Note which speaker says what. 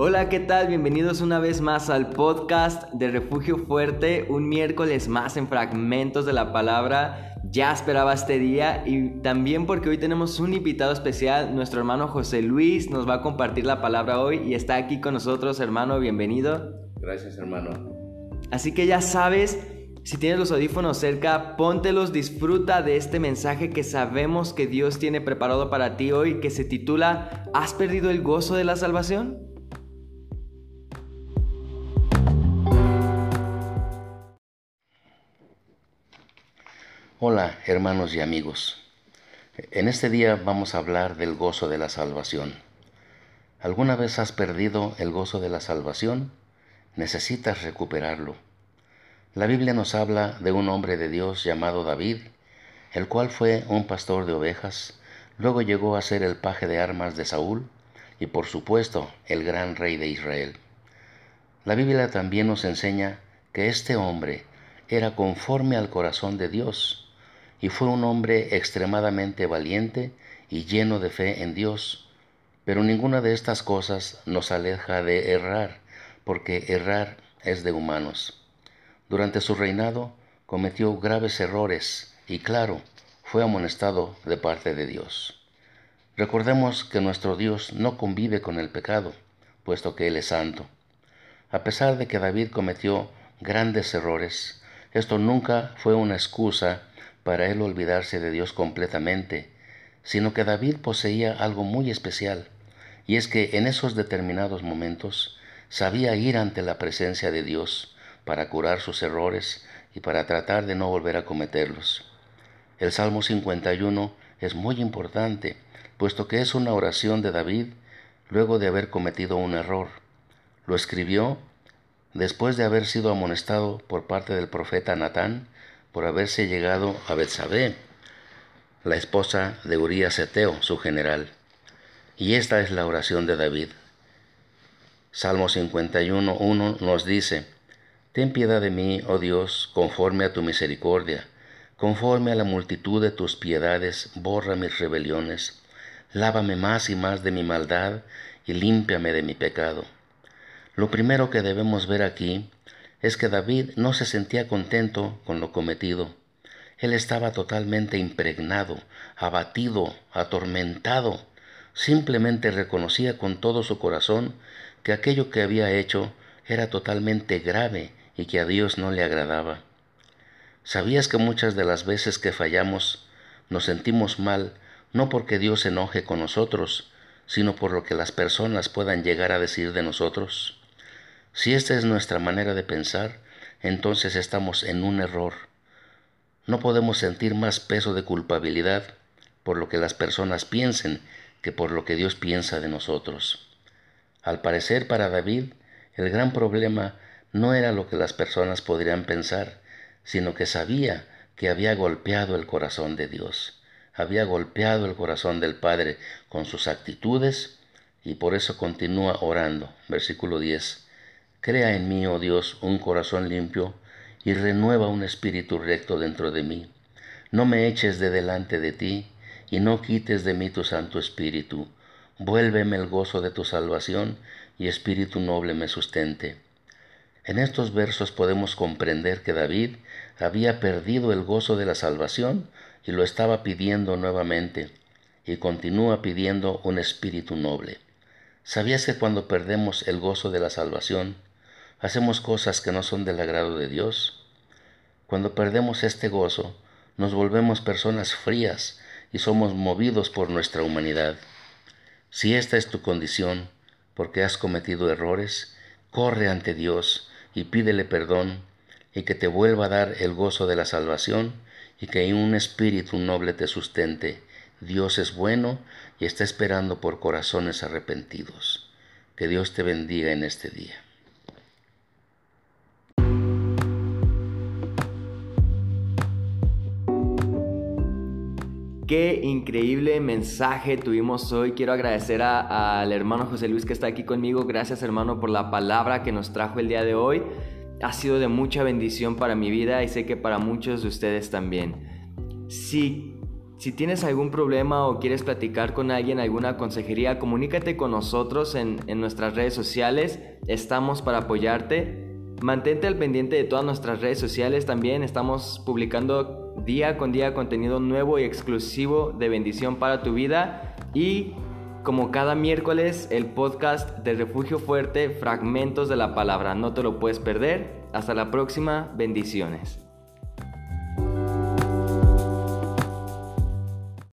Speaker 1: Hola, ¿qué tal? Bienvenidos una vez más al podcast de Refugio Fuerte, un miércoles más en fragmentos de la palabra. Ya esperaba este día y también porque hoy tenemos un invitado especial, nuestro hermano José Luis nos va a compartir la palabra hoy y está aquí con nosotros, hermano, bienvenido.
Speaker 2: Gracias, hermano.
Speaker 1: Así que ya sabes, si tienes los audífonos cerca, póntelos, disfruta de este mensaje que sabemos que Dios tiene preparado para ti hoy, que se titula ¿Has perdido el gozo de la salvación?
Speaker 2: Hola hermanos y amigos. En este día vamos a hablar del gozo de la salvación. ¿Alguna vez has perdido el gozo de la salvación? Necesitas recuperarlo. La Biblia nos habla de un hombre de Dios llamado David, el cual fue un pastor de ovejas, luego llegó a ser el paje de armas de Saúl y por supuesto el gran rey de Israel. La Biblia también nos enseña que este hombre era conforme al corazón de Dios y fue un hombre extremadamente valiente y lleno de fe en Dios. Pero ninguna de estas cosas nos aleja de errar, porque errar es de humanos. Durante su reinado cometió graves errores y claro, fue amonestado de parte de Dios. Recordemos que nuestro Dios no convive con el pecado, puesto que Él es santo. A pesar de que David cometió grandes errores, esto nunca fue una excusa para él olvidarse de Dios completamente, sino que David poseía algo muy especial, y es que en esos determinados momentos sabía ir ante la presencia de Dios para curar sus errores y para tratar de no volver a cometerlos. El Salmo 51 es muy importante, puesto que es una oración de David luego de haber cometido un error. Lo escribió después de haber sido amonestado por parte del profeta Natán por haberse llegado a Betsabé, la esposa de Urías Eteo, su general. Y esta es la oración de David. Salmo 51.1 nos dice, Ten piedad de mí, oh Dios, conforme a tu misericordia, conforme a la multitud de tus piedades, borra mis rebeliones, lávame más y más de mi maldad y límpiame de mi pecado. Lo primero que debemos ver aquí es que David no se sentía contento con lo cometido. Él estaba totalmente impregnado, abatido, atormentado. Simplemente reconocía con todo su corazón que aquello que había hecho era totalmente grave y que a Dios no le agradaba. ¿Sabías que muchas de las veces que fallamos nos sentimos mal no porque Dios se enoje con nosotros, sino por lo que las personas puedan llegar a decir de nosotros? Si esta es nuestra manera de pensar, entonces estamos en un error. No podemos sentir más peso de culpabilidad por lo que las personas piensen que por lo que Dios piensa de nosotros. Al parecer para David, el gran problema no era lo que las personas podrían pensar, sino que sabía que había golpeado el corazón de Dios, había golpeado el corazón del Padre con sus actitudes y por eso continúa orando. Versículo 10. Crea en mí, oh Dios, un corazón limpio y renueva un espíritu recto dentro de mí. No me eches de delante de ti y no quites de mí tu Santo Espíritu. Vuélveme el gozo de tu salvación y espíritu noble me sustente. En estos versos podemos comprender que David había perdido el gozo de la salvación y lo estaba pidiendo nuevamente, y continúa pidiendo un espíritu noble. ¿Sabías que cuando perdemos el gozo de la salvación, hacemos cosas que no son del agrado de Dios. Cuando perdemos este gozo, nos volvemos personas frías y somos movidos por nuestra humanidad. Si esta es tu condición, porque has cometido errores, corre ante Dios y pídele perdón y que te vuelva a dar el gozo de la salvación y que un espíritu noble te sustente. Dios es bueno y está esperando por corazones arrepentidos. Que Dios te bendiga en este día.
Speaker 1: Qué increíble mensaje tuvimos hoy. Quiero agradecer al hermano José Luis que está aquí conmigo. Gracias hermano por la palabra que nos trajo el día de hoy. Ha sido de mucha bendición para mi vida y sé que para muchos de ustedes también. Si Si tienes algún problema o quieres platicar con alguien, alguna consejería, comunícate con nosotros en, en nuestras redes sociales. Estamos para apoyarte. Mantente al pendiente de todas nuestras redes sociales también. Estamos publicando día con día contenido nuevo y exclusivo de bendición para tu vida. Y como cada miércoles, el podcast de Refugio Fuerte, Fragmentos de la Palabra. No te lo puedes perder. Hasta la próxima. Bendiciones.